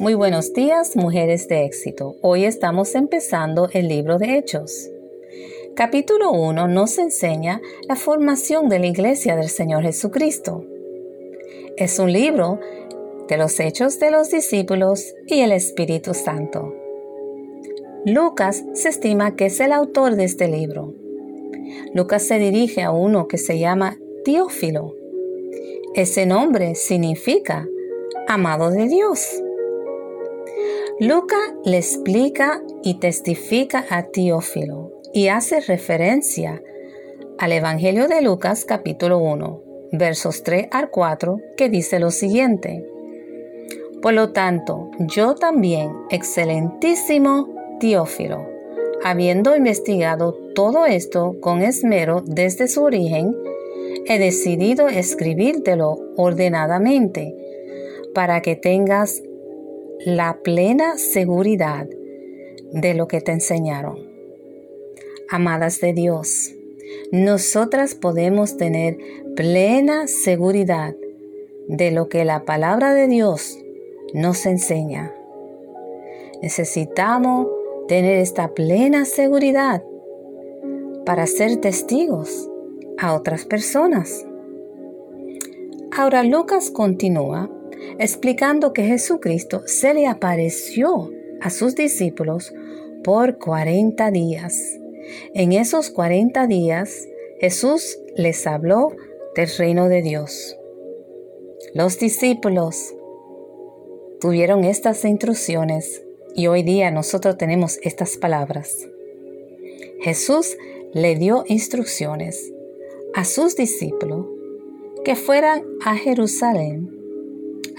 Muy buenos días, mujeres de éxito. Hoy estamos empezando el libro de Hechos. Capítulo 1 nos enseña la formación de la iglesia del Señor Jesucristo. Es un libro de los hechos de los discípulos y el Espíritu Santo. Lucas se estima que es el autor de este libro. Lucas se dirige a uno que se llama Teófilo. Ese nombre significa amado de Dios. Luca le explica y testifica a Teófilo y hace referencia al Evangelio de Lucas capítulo 1, versos 3 al 4, que dice lo siguiente. Por lo tanto, yo también, excelentísimo Teófilo, habiendo investigado todo esto con esmero desde su origen, he decidido escribírtelo ordenadamente para que tengas la plena seguridad de lo que te enseñaron. Amadas de Dios, nosotras podemos tener plena seguridad de lo que la palabra de Dios nos enseña. Necesitamos tener esta plena seguridad para ser testigos a otras personas. Ahora Lucas continúa explicando que Jesucristo se le apareció a sus discípulos por 40 días. En esos 40 días Jesús les habló del reino de Dios. Los discípulos tuvieron estas instrucciones y hoy día nosotros tenemos estas palabras. Jesús le dio instrucciones a sus discípulos que fueran a Jerusalén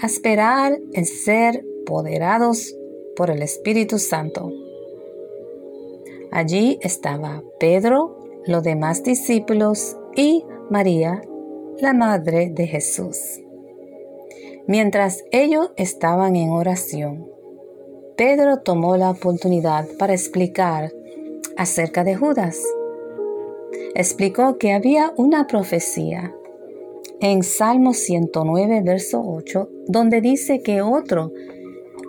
a esperar en ser poderados por el Espíritu Santo. Allí estaba Pedro, los demás discípulos y María, la madre de Jesús. Mientras ellos estaban en oración, Pedro tomó la oportunidad para explicar acerca de Judas. Explicó que había una profecía en Salmo 109, verso 8, donde dice que otro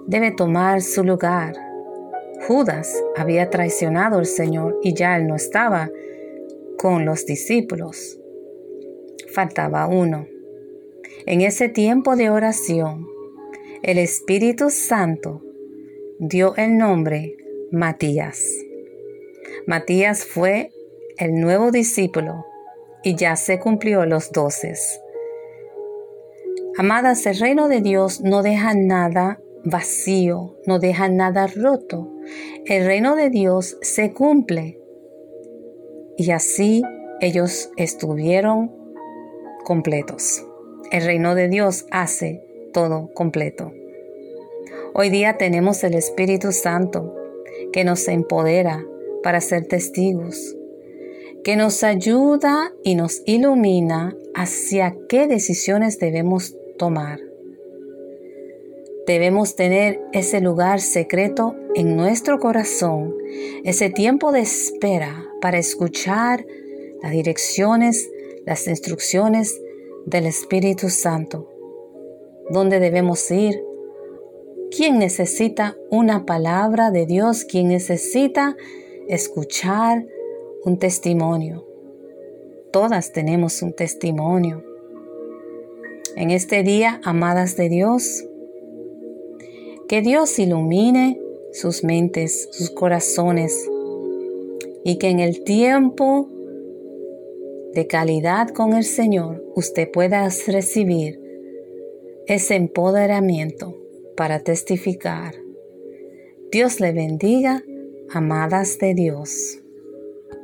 debe tomar su lugar. Judas había traicionado al Señor y ya él no estaba con los discípulos. Faltaba uno. En ese tiempo de oración, el Espíritu Santo dio el nombre Matías. Matías fue el nuevo discípulo y ya se cumplió los doces. Amadas, el reino de Dios no deja nada vacío, no deja nada roto. El reino de Dios se cumple. Y así ellos estuvieron completos. El reino de Dios hace todo completo. Hoy día tenemos el Espíritu Santo que nos empodera para ser testigos que nos ayuda y nos ilumina hacia qué decisiones debemos tomar. Debemos tener ese lugar secreto en nuestro corazón, ese tiempo de espera para escuchar las direcciones, las instrucciones del Espíritu Santo. ¿Dónde debemos ir? ¿Quién necesita una palabra de Dios? ¿Quién necesita escuchar un testimonio. Todas tenemos un testimonio. En este día, amadas de Dios, que Dios ilumine sus mentes, sus corazones, y que en el tiempo de calidad con el Señor usted pueda recibir ese empoderamiento para testificar. Dios le bendiga, amadas de Dios.